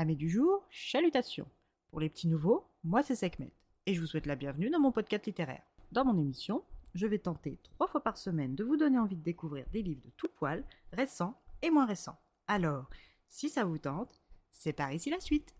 Amis du jour, chalutations. Pour les petits nouveaux, moi c'est Sekhmet et je vous souhaite la bienvenue dans mon podcast littéraire. Dans mon émission, je vais tenter trois fois par semaine de vous donner envie de découvrir des livres de tout poil, récents et moins récents. Alors, si ça vous tente, c'est par ici la suite.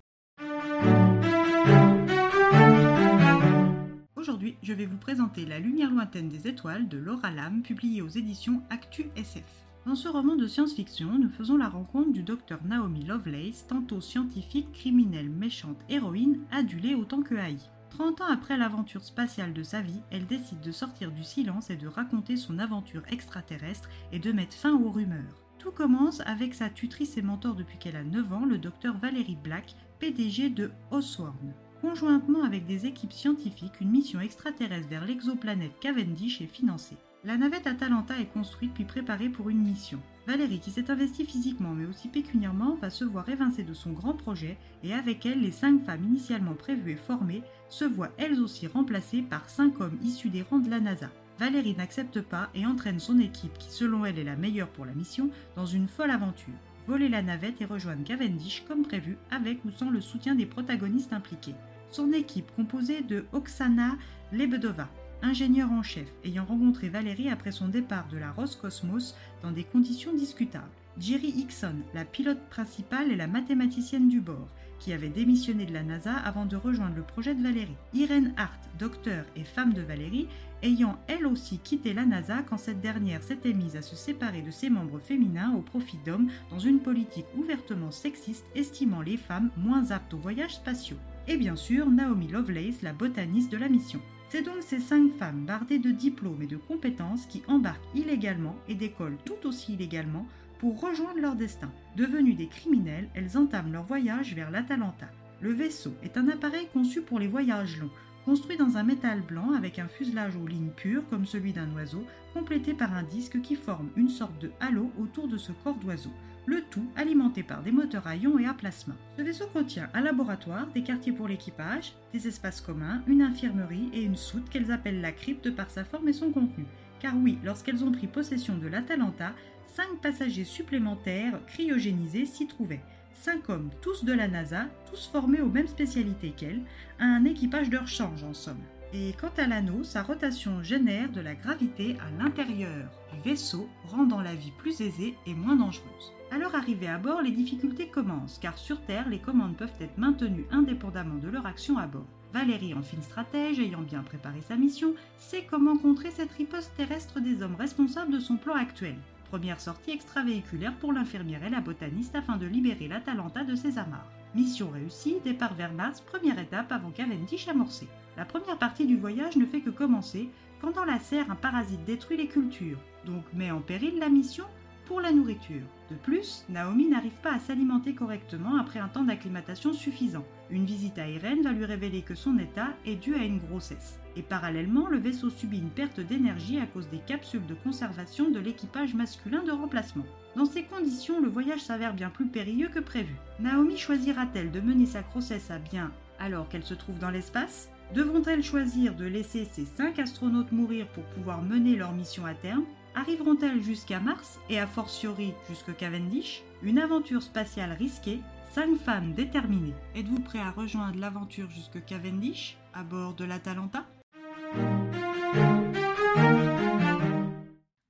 Aujourd'hui, je vais vous présenter La lumière lointaine des étoiles de Laura Lam, publiée aux éditions Actu SF. Dans ce roman de science-fiction, nous faisons la rencontre du docteur Naomi Lovelace, tantôt scientifique, criminelle, méchante, héroïne, adulée autant que haïe. 30 ans après l'aventure spatiale de sa vie, elle décide de sortir du silence et de raconter son aventure extraterrestre et de mettre fin aux rumeurs. Tout commence avec sa tutrice et mentor depuis qu'elle a 9 ans, le docteur Valérie Black, PDG de Osworn. Conjointement avec des équipes scientifiques, une mission extraterrestre vers l'exoplanète Cavendish est financée. La navette Atalanta est construite puis préparée pour une mission. Valérie, qui s'est investie physiquement mais aussi pécuniairement, va se voir évincée de son grand projet et avec elle, les cinq femmes initialement prévues et formées se voient elles aussi remplacées par cinq hommes issus des rangs de la NASA. Valérie n'accepte pas et entraîne son équipe, qui selon elle est la meilleure pour la mission, dans une folle aventure. Voler la navette et rejoindre Cavendish comme prévu, avec ou sans le soutien des protagonistes impliqués. Son équipe, composée de Oksana Lebedova, ingénieur en chef, ayant rencontré Valérie après son départ de la Roscosmos dans des conditions discutables. Jerry Hickson, la pilote principale et la mathématicienne du bord, qui avait démissionné de la NASA avant de rejoindre le projet de Valérie. Irene Hart, docteur et femme de Valérie, ayant elle aussi quitté la NASA quand cette dernière s'était mise à se séparer de ses membres féminins au profit d'hommes dans une politique ouvertement sexiste estimant les femmes moins aptes aux voyages spatiaux. Et bien sûr, Naomi Lovelace, la botaniste de la mission. C'est donc ces cinq femmes bardées de diplômes et de compétences qui embarquent illégalement et décollent tout aussi illégalement pour rejoindre leur destin. Devenues des criminels, elles entament leur voyage vers l'Atalanta. Le vaisseau est un appareil conçu pour les voyages longs, construit dans un métal blanc avec un fuselage aux lignes pures comme celui d'un oiseau, complété par un disque qui forme une sorte de halo autour de ce corps d'oiseau le tout alimenté par des moteurs à ions et à plasma. Ce vaisseau contient un laboratoire, des quartiers pour l'équipage, des espaces communs, une infirmerie et une soute qu'elles appellent la crypte par sa forme et son contenu. Car oui, lorsqu'elles ont pris possession de l'Atalanta, cinq passagers supplémentaires cryogénisés s'y trouvaient. Cinq hommes, tous de la NASA, tous formés aux mêmes spécialités qu'elles, un équipage de rechange en somme. Et quant à l'anneau, sa rotation génère de la gravité à l'intérieur du vaisseau, rendant la vie plus aisée et moins dangereuse. Leur arrivée à bord, les difficultés commencent, car sur Terre, les commandes peuvent être maintenues indépendamment de leur action à bord. Valérie, en fine stratège, ayant bien préparé sa mission, sait comment contrer cette riposte terrestre des hommes responsables de son plan actuel. Première sortie extravéhiculaire pour l'infirmière et la botaniste afin de libérer l'Atalanta de ses amarres. Mission réussie, départ vers Mars, première étape avant Cavendish amorcé. La première partie du voyage ne fait que commencer quand dans la serre un parasite détruit les cultures, donc met en péril la mission pour la nourriture. De plus, Naomi n'arrive pas à s'alimenter correctement après un temps d'acclimatation suffisant. Une visite à Irène va lui révéler que son état est dû à une grossesse. Et parallèlement, le vaisseau subit une perte d'énergie à cause des capsules de conservation de l'équipage masculin de remplacement. Dans ces conditions, le voyage s'avère bien plus périlleux que prévu. Naomi choisira-t-elle de mener sa grossesse à bien alors qu'elle se trouve dans l'espace? Devront-elles choisir de laisser ces cinq astronautes mourir pour pouvoir mener leur mission à terme? Arriveront-elles jusqu'à Mars et a fortiori jusque Cavendish? Une aventure spatiale risquée, cinq femmes déterminées. Êtes-vous prêt à rejoindre l'aventure jusque Cavendish à bord de l'Atalanta?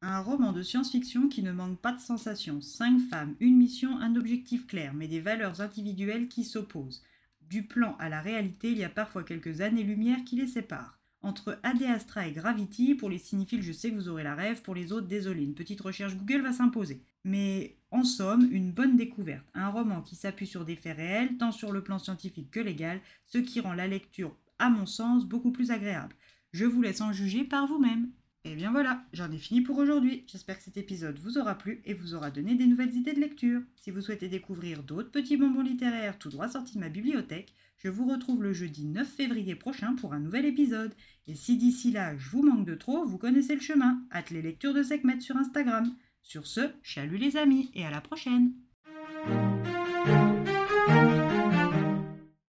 Un roman de science-fiction qui ne manque pas de sensations. Cinq femmes, une mission, un objectif clair, mais des valeurs individuelles qui s'opposent. Du plan à la réalité, il y a parfois quelques années-lumière qui les séparent. Entre AD Astra et Gravity, pour les cinéphiles, je sais que vous aurez la rêve, pour les autres, désolé, une petite recherche Google va s'imposer. Mais en somme, une bonne découverte. Un roman qui s'appuie sur des faits réels, tant sur le plan scientifique que légal, ce qui rend la lecture, à mon sens, beaucoup plus agréable. Je vous laisse en juger par vous-même. Et bien voilà, j'en ai fini pour aujourd'hui. J'espère que cet épisode vous aura plu et vous aura donné des nouvelles idées de lecture. Si vous souhaitez découvrir d'autres petits bonbons littéraires tout droit sortis de ma bibliothèque, je vous retrouve le jeudi 9 février prochain pour un nouvel épisode. Et si d'ici là je vous manque de trop, vous connaissez le chemin. Hâte les lectures de Sekhmet sur Instagram. Sur ce, chalut les amis et à la prochaine